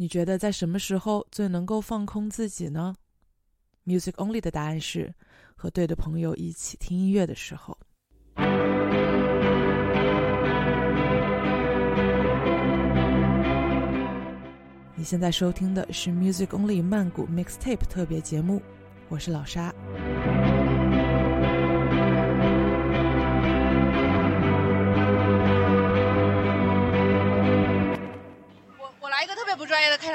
你觉得在什么时候最能够放空自己呢？Music Only 的答案是和对的朋友一起听音乐的时候。你现在收听的是 Music Only 曼谷 Mixtape 特别节目，我是老沙。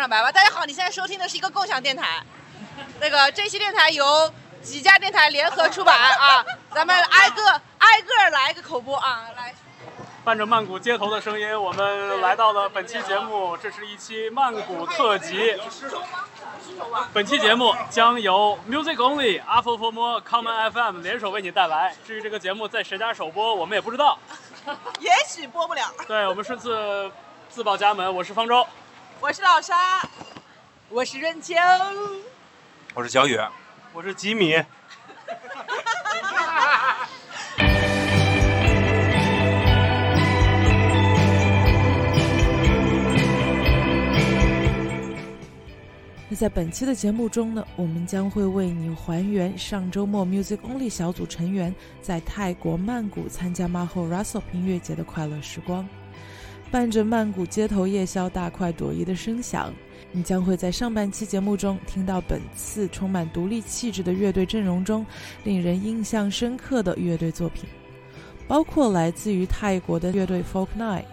白吧。大家好，你现在收听的是一个共享电台。那个这期电台由几家电台联合出版啊，咱们挨个挨个来一个口播啊，来。伴着曼谷街头的声音，我们来到了本期节目，这是一期曼谷特辑。本期节目将由 Music Only、阿佛佛摩、Common FM 联手为你带来。至于这个节目在谁家首播，我们也不知道，也许播不了。对我们顺次自报家门，我是方舟。我是老沙，我是润秋，我是小雨，我是吉米。那在本期的节目中呢，我们将会为你还原上周末 Music Only 小组成员在泰国曼谷参加 Maho Russell 音乐节的快乐时光。伴着曼谷街头夜宵大快朵颐的声响，你将会在上半期节目中听到本次充满独立气质的乐队阵容中令人印象深刻的乐队作品，包括来自于泰国的乐队 Folk night，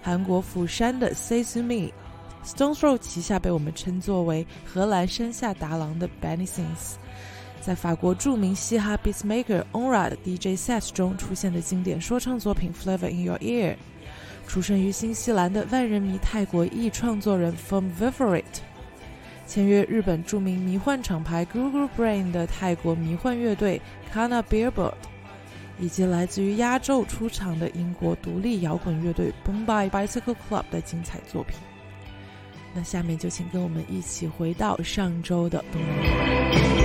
韩国釜山的 Say to Me，Stone Throw 旗下被我们称作为荷兰山下达郎的 Benny Sings，在法国著名嘻哈 Beatmaker Onra 的 DJ Set 中出现的经典说唱作品 Flavor in Your Ear。出生于新西兰的万人迷泰国裔创作人 From Viverate，签约日本著名迷幻厂牌 Google Brain 的泰国迷幻乐队 Kana Billboard，以及来自于亚洲出场的英国独立摇滚乐队 Bombay Bicycle Club 的精彩作品。那下面就请跟我们一起回到上周的东南亚。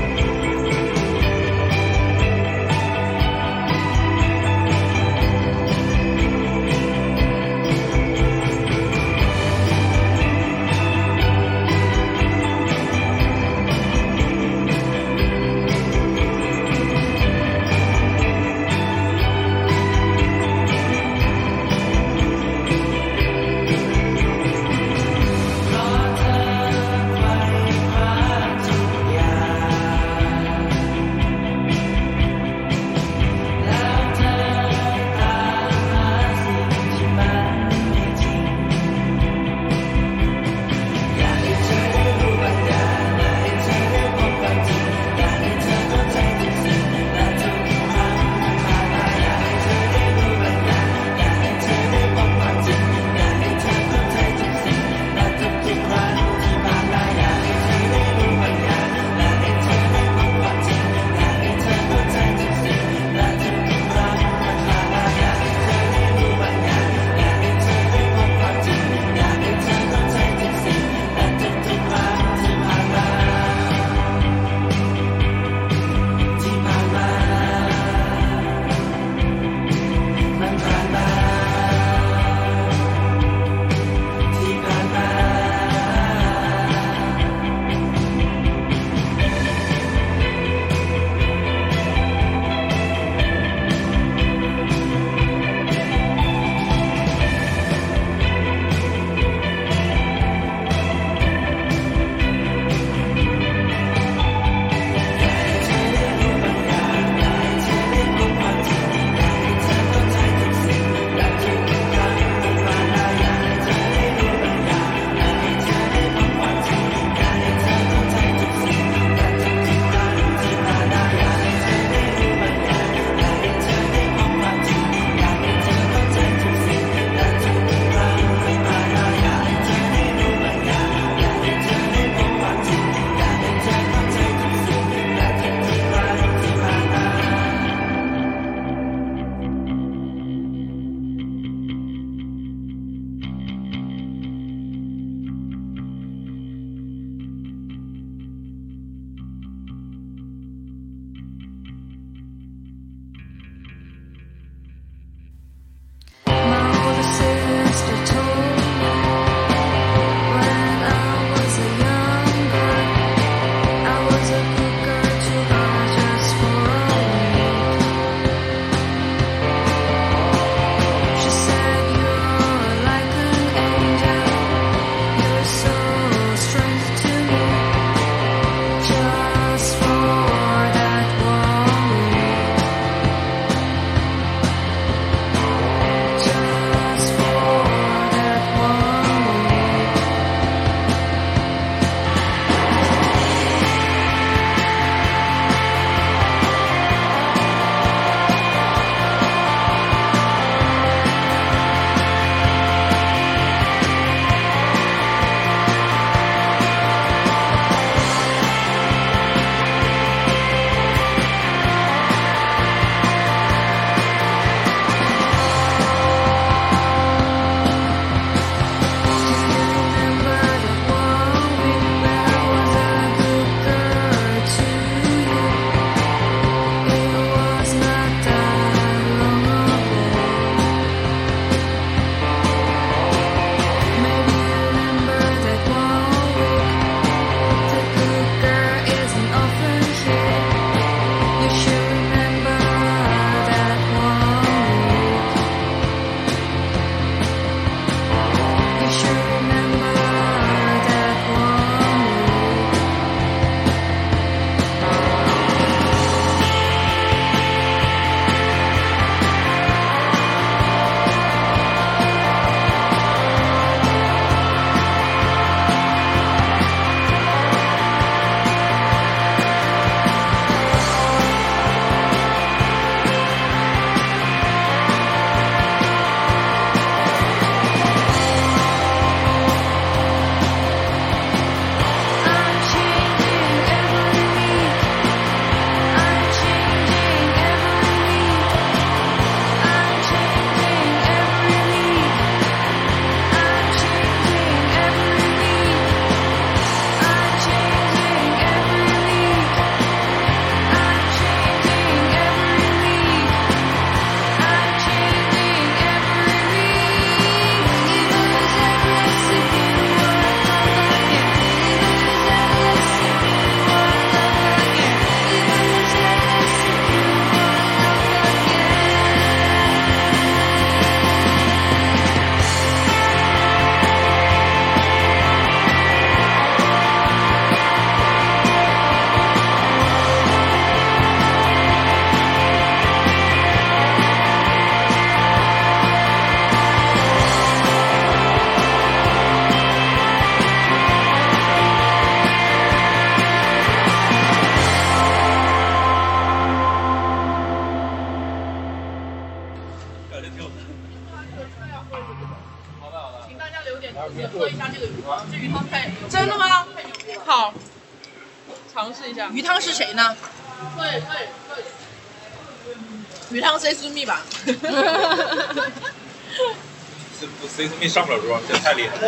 这不 C 私密上不了桌，这太厉害了。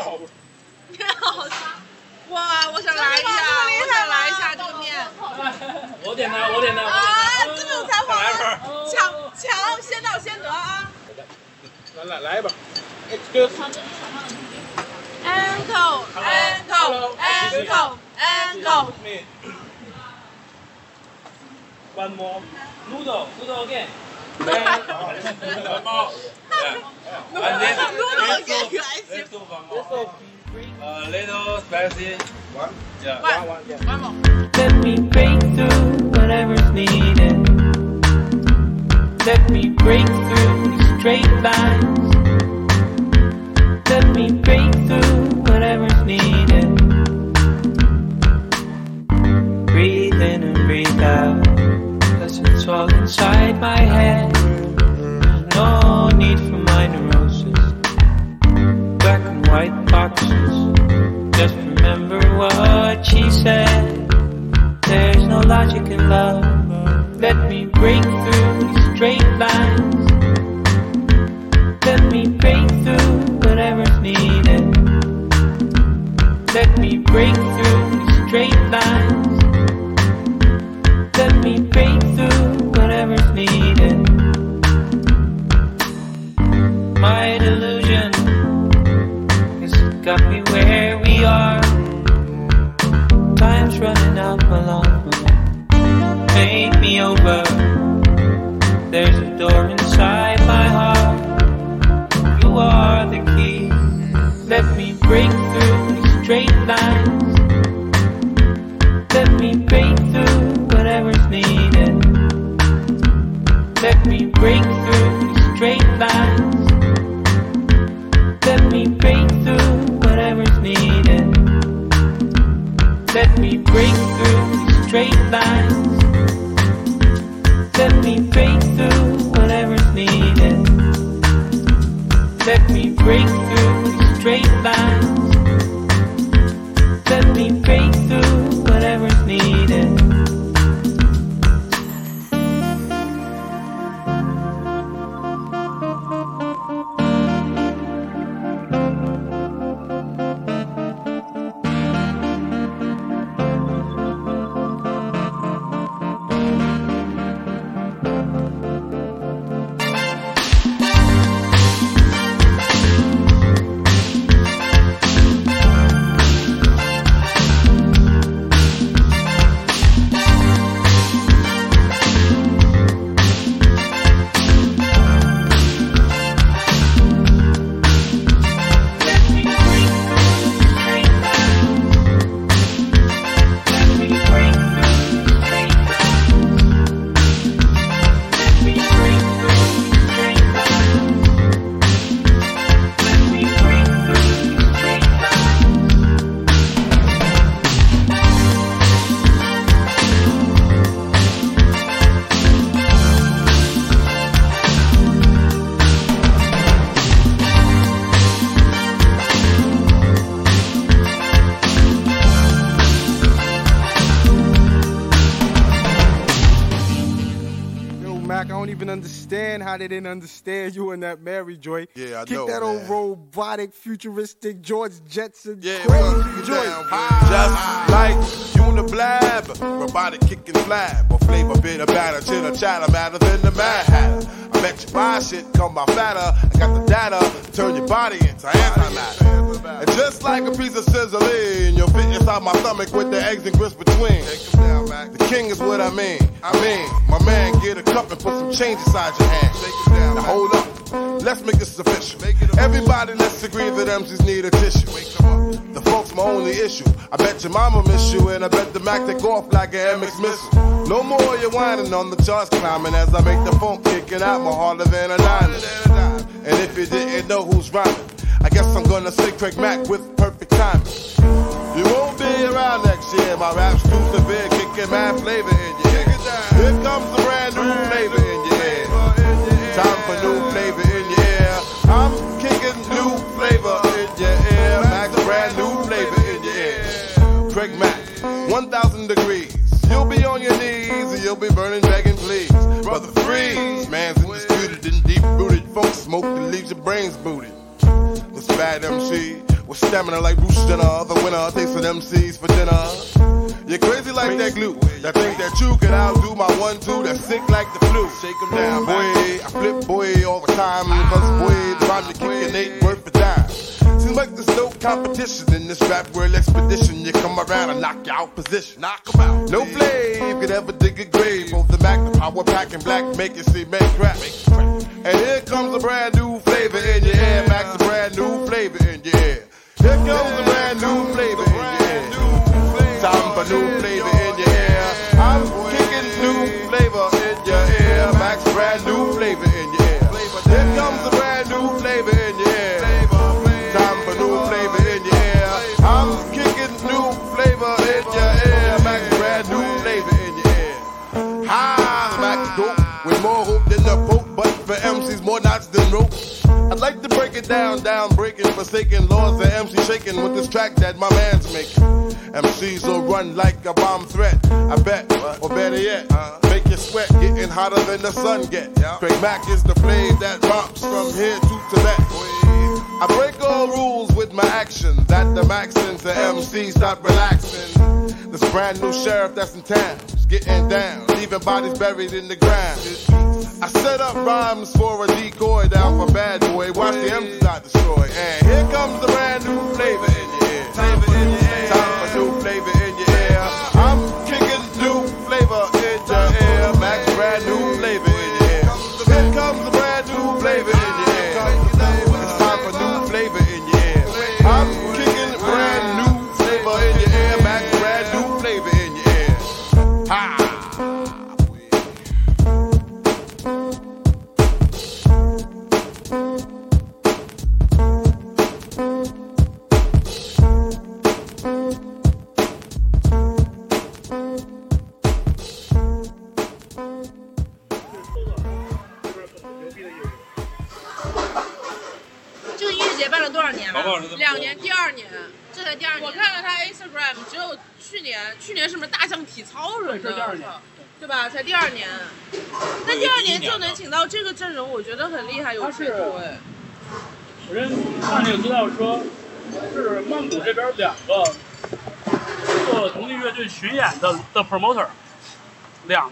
好香！哇，我想来一下，我想来一下这个面。我点的，我点的。啊，这么有才华！抢抢，先到先得啊！来来来一把。Ankle, ankle, ankle, ankle. One more. Noodle, noodle again. And then let's do one more. A little spicy. One. Yeah. One, one more. Let me break through whatever's needed. Let me break through these straight lines. Let me break through whatever's needed. Breathe in and breathe out. Cause it's all inside my head. Need for my neurosis. Black and white boxes. Just remember what she said. There's no logic in love. Let me break through these straight lines. Let me break through whatever's needed. Let me break through understand how they didn't understand you in that Mary joint. Yeah, I Kick know, that old robotic, futuristic George Jetson Yeah, crazy well, you joint. down, Just like Uniblab, robotic kicking flab, or flavor bit of batter, chitter chatter, matter than the Mad Hatter. I bet you buy shit, come by fatter. I got the data, turn your body into antimatter. And just like a piece of sizzling, you'll fit inside my stomach with the eggs and grits between. The king is what I mean. I mean, my man, get a cup and put some change inside your hand. Now hold up, let's make this official. Everybody, let's agree that MCs need a tissue. The folks, my only issue. I bet your mama miss you, and I bet the Mac take off like an MX missile. No more you whining on the charts climbing as I make the phone kicking out more harder than a diamond. And if you didn't know who's rhyming, I guess I'm gonna say Craig Mack with perfect timing. You won't be around next year. My rap's too severe, kicking mad flavor in your stamina like Bruce Jenner. The winner takes an MCs for dinner. You're crazy like that glue. That think that you can outdo my one two. That's sick like the flu. Shake 'em down, boy. I flip boy all the time. Cause boy, the rhyme to kick an eight worth a dime. Seems like there's no competition in this rap world expedition. You come around and knock you out position. Knock 'em out. No flame could ever dig a grave. Both the Mac, the power pack, and black make it see make crap. And here comes a brand new flavor in your air. Max a brand new flavor in your ear. Here comes a brand new flavor in your ear. Time for new flavor in your ear. I'm kicking new flavor in your ear. Max brand new flavor in your ear. Here comes a brand new flavor in your ear. Time for new flavor in your ear. I'm kicking new flavor in your ear. Max brand new flavor in your ear. Hi, Max dope with more hope than the Pope, but for MCs more knots than rope. I'd like to it down, down, breaking, forsaken laws and MC shaking with this track that my man's making. MCs will run like a bomb threat. I bet, or better yet, make you sweat, getting hotter than the sun get. Craig Mack is the flame that romps from here to Tibet. I break all rules with my actions. That the Maxins, the MC stop relaxing. This brand new sheriff that's in town is getting down, leaving bodies buried in the ground. I set up rhymes for a decoy down for bad boy. Watch the MCs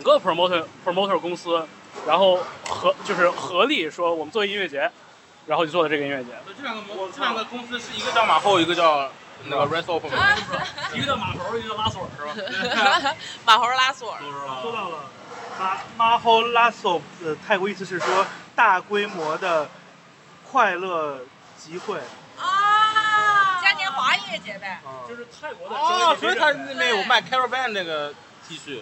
个 promoter promoter 公司，然后合就是合力说我们做音乐节，然后就做的这个音乐节。这两个模这两个公司是一个叫马后，一个叫那个 Open。一个叫马猴，一个叫拉锁，是吧？马猴拉锁，说到了马马猴拉索呃泰国意思是说大规模的快乐集会。啊，嘉年华音乐节呗。就是泰国的哦，所以他那边有卖 Caravan 那个 T 恤，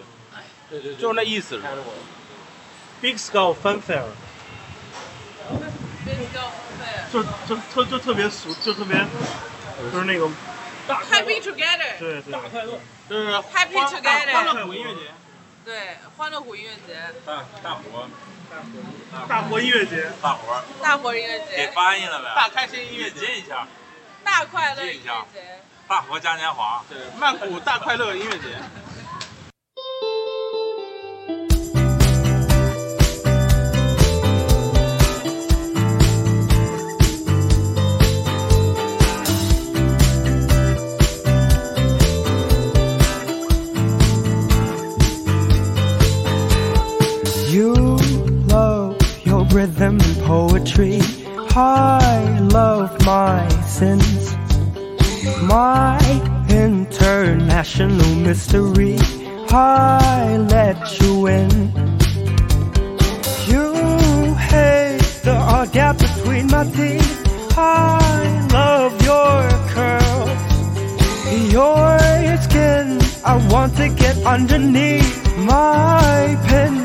对对，就是那意思。Big Skull Funfair，就就特就特别俗，就特别就是那个大 Happy Together，对对大快乐，就是 Happy Together 欢乐谷音乐节，对，欢乐谷音乐节，大大活，大活音乐节，大活，大活音乐节。给，翻译了呗？大开心音乐节，一下，大快乐音乐节。大活嘉年华。对，曼谷大快乐音乐节。International mystery. I let you in. You hate the odd gap between my teeth. I love your curls. Your skin, I want to get underneath my pin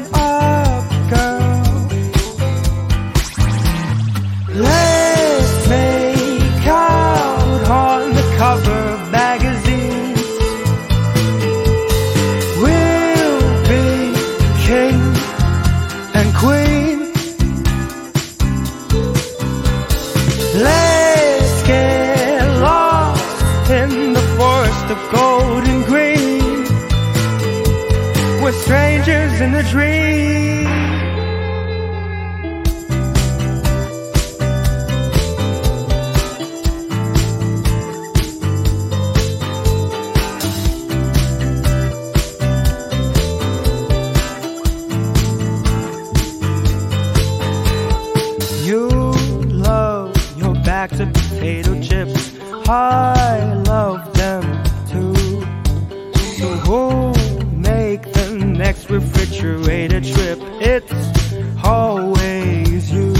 bags of potato chips. I love them too. So who'll make the next refrigerator trip? It's always you.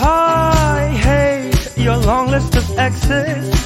I hate your long list of exes.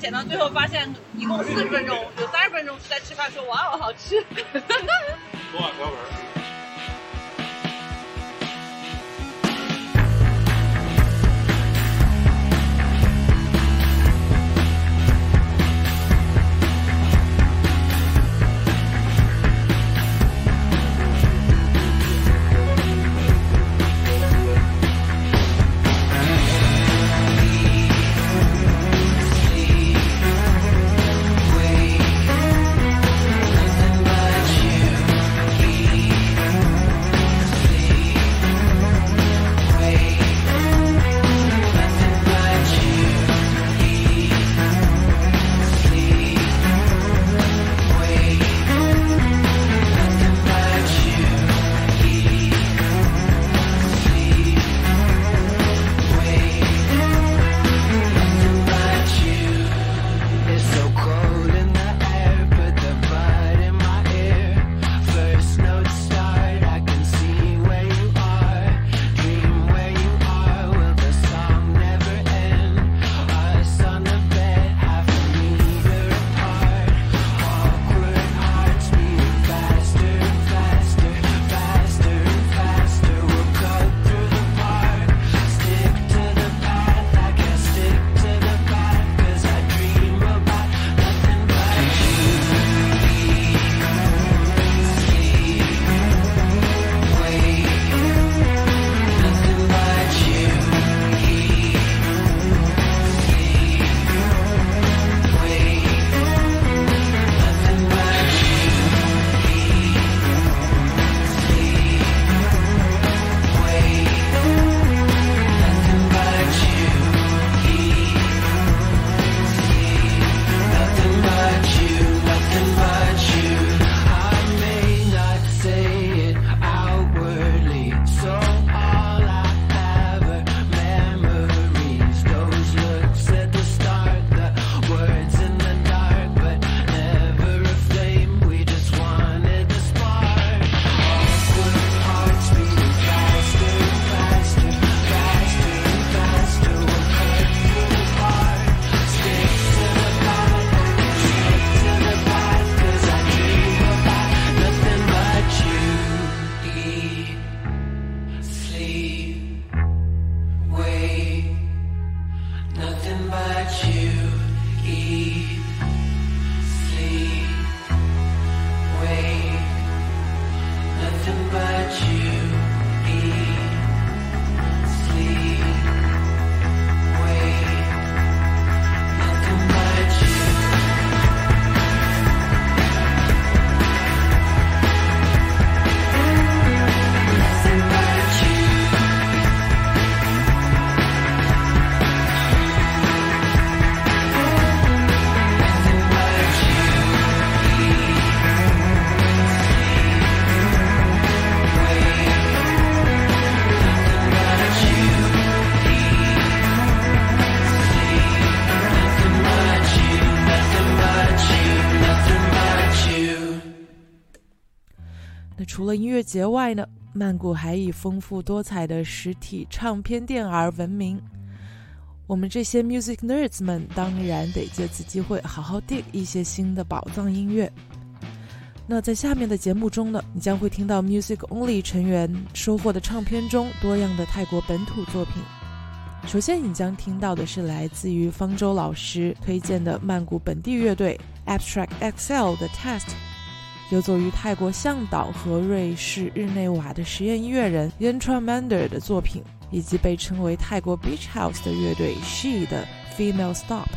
剪到最后发现一共四十分钟，有三十分钟是在吃饭，说哇哦好吃。昨晚条文。那除了音乐节外呢，曼谷还以丰富多彩的实体唱片店而闻名。我们这些 music nerds 们当然得借此机会好好 dig 一些新的宝藏音乐。那在下面的节目中呢，你将会听到 Music Only 成员收获的唱片中多样的泰国本土作品。首先，你将听到的是来自于方舟老师推荐的曼谷本地乐队 Abstract XL 的 Test，游走于泰国向导和瑞士日内瓦的实验音乐人 Yantra Mander 的作品，以及被称为泰国 Beach House 的乐队 She 的 Female Stop。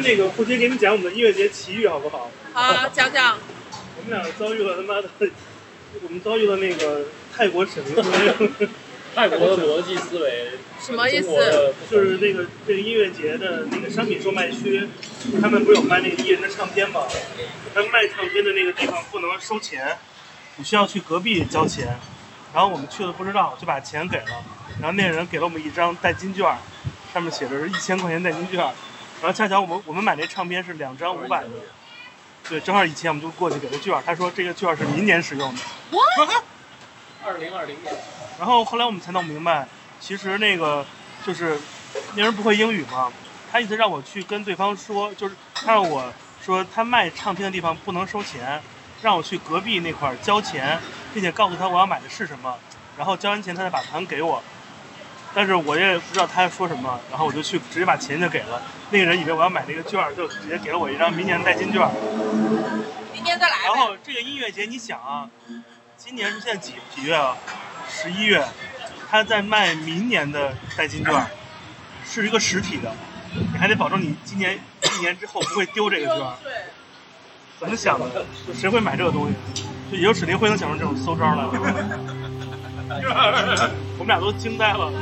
那个胡杰给你们讲我们的音乐节奇遇好不好？好，讲讲。我们俩遭遇了他妈的，我们遭遇了那个泰国神，泰国的逻辑思维，什么意思？就是那个这个音乐节的那个商品售卖区，他们不是有卖那个艺人的唱片吗？他们卖唱片的那个地方不能收钱，你需要去隔壁交钱。然后我们去了不知道，就把钱给了，然后那个人给了我们一张代金券，上面写着是一千块钱代金券。然后恰巧我们我们买那唱片是两张五百的，对，正好以前我们就过去给他券，他说这个券是明年使用的。二零二零年。然后后来我们才弄明白，其实那个就是那人不会英语嘛，他意思让我去跟对方说，就是他让我说他卖唱片的地方不能收钱，让我去隔壁那块儿交钱，并且告诉他我要买的是什么，然后交完钱他再把盘给我。但是我也不知道他说什么，然后我就去直接把钱就给了那个人，以为我要买那个券，就直接给了我一张明年的代金券。明年再来。然后这个音乐节，你想啊，今年是现在几几月啊？十一月，他在卖明年的代金券，是一个实体的，你还得保证你今年一年之后不会丢这个券。对怎么想的？就谁会买这个东西？就也就史林辉能想出这种馊招来了。我们俩都惊呆了。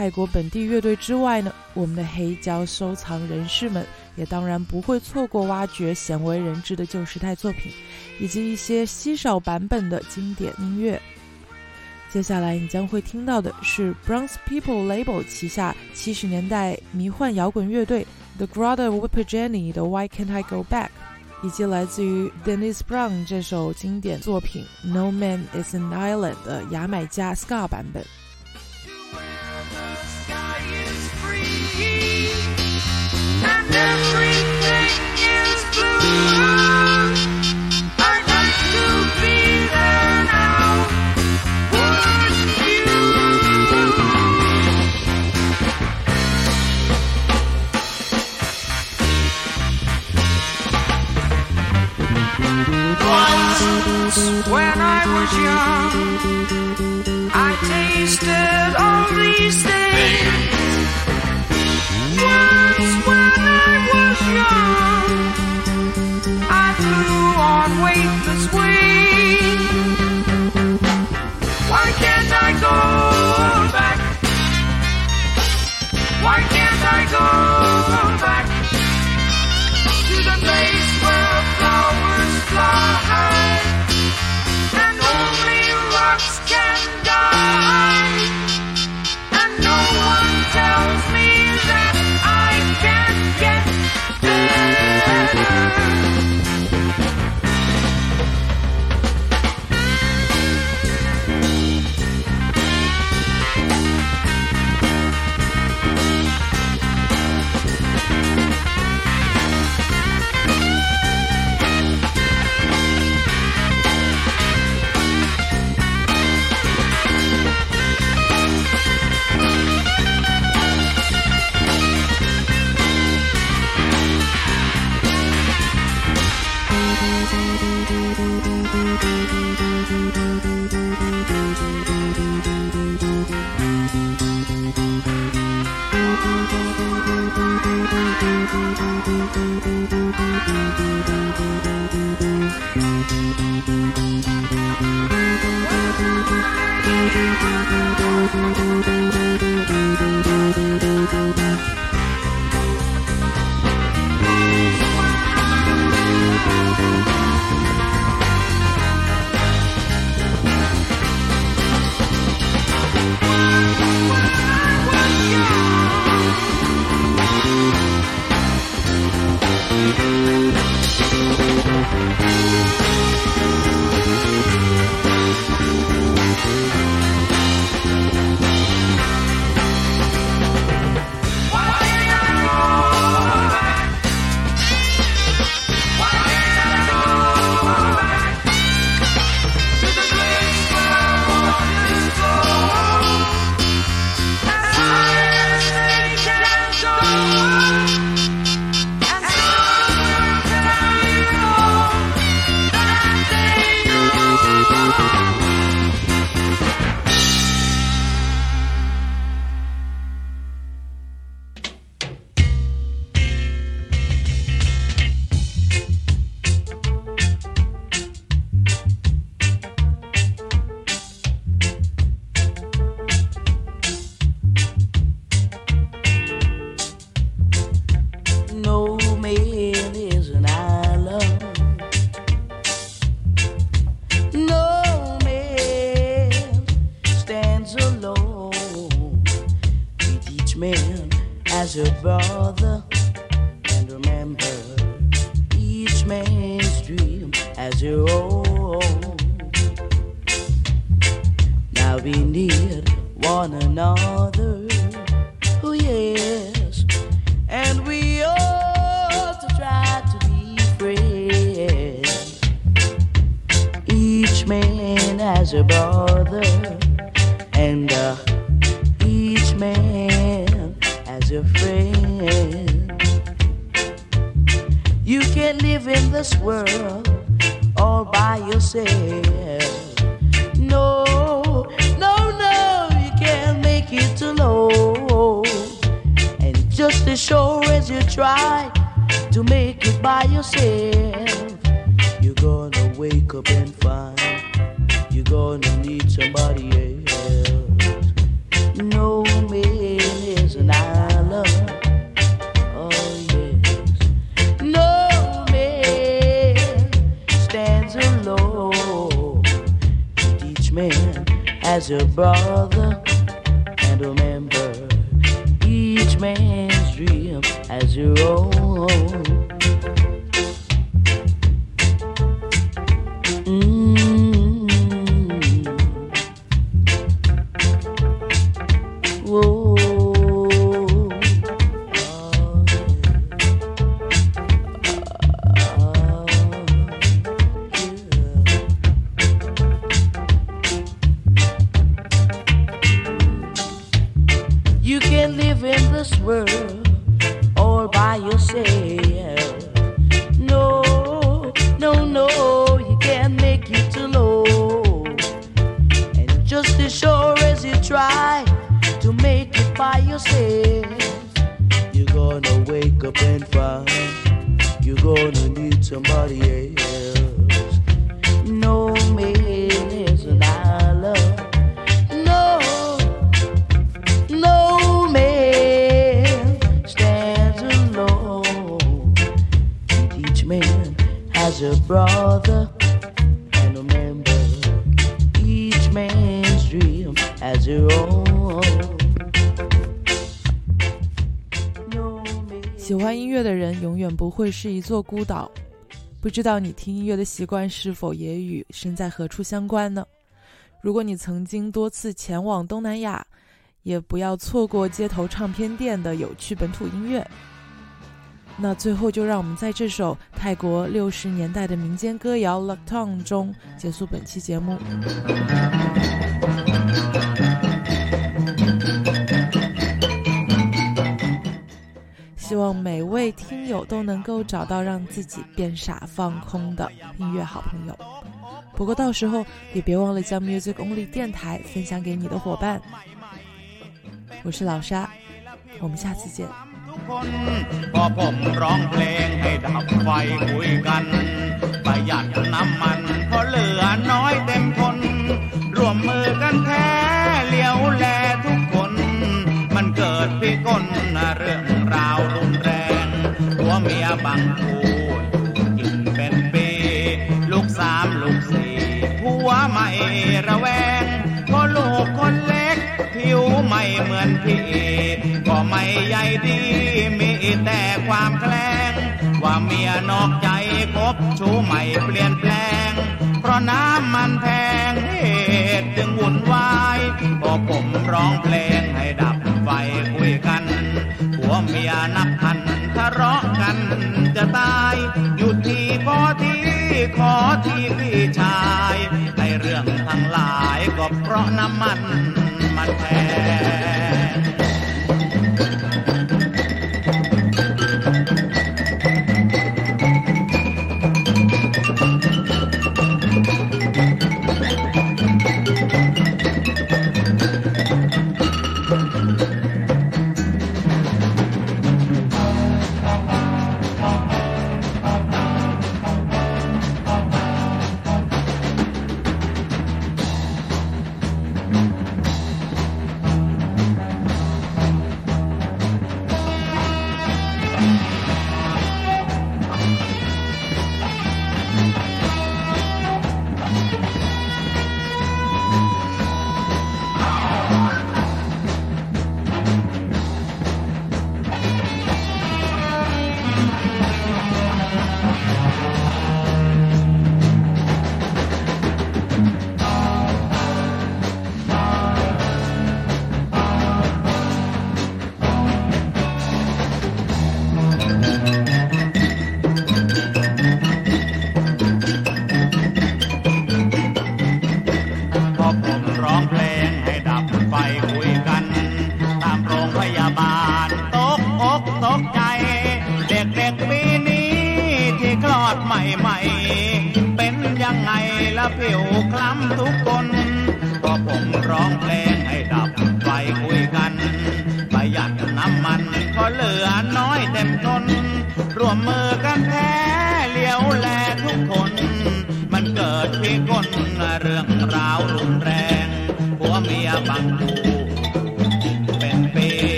泰国本地乐队之外呢，我们的黑胶收藏人士们也当然不会错过挖掘鲜为人知的旧时代作品，以及一些稀少版本的经典音乐。接下来你将会听到的是 Bronx People Label 旗下七十年代迷幻摇滚乐队 The Grada Whipper Jenny 的 Why Can't I Go Back，以及来自于 Dennis Brown 这首经典作品 No Man Is an Island 的牙买加 ska 版本。When I was young, I tasted all these things. Back? Why can't I go world. 会是一座孤岛。不知道你听音乐的习惯是否也与身在何处相关呢？如果你曾经多次前往东南亚，也不要错过街头唱片店的有趣本土音乐。那最后就让我们在这首泰国六十年代的民间歌谣《l u k t o n 中结束本期节目。希望每位听友都能够找到让自己变傻放空的音乐好朋友。不过到时候也别忘了将 Music Only 电台分享给你的伙伴。我是老沙，我们下次见。 พอผมร้องเพลงให้ดับไฟคุยกัน ประหยัดน้ำมันเพราะเหลือน้อยเต็มทนร่วมมือกันแท้เลี้ยวแลทุกคน มันเกิดพิกลเรื่องราวรุนแรงหัวเมียบางคู่อยู่กินเป็นปี ลูกสามลูกสี่ผัวไม่ระแวงเพราะลูกคนเล็ก ผิวไม่เหมือนพี่ ก็ไม่ใหญ่ดี มีแต่ความแกล้งว่าเมียนอกใจคบชู้ใหม่เปลี่ยนแปลง เพราะน้ำมันแพงเหตุจึงวุ่นวายพอผมร้องเพลงให้ดับ ไฟคุยกันผัวเมียนับพันทะเลาะกันจะตายหยุดที่ขอที่ขอที่พี่ชายให้เรื่องทั้งหลายก็เพราะน้ำมันมันแพง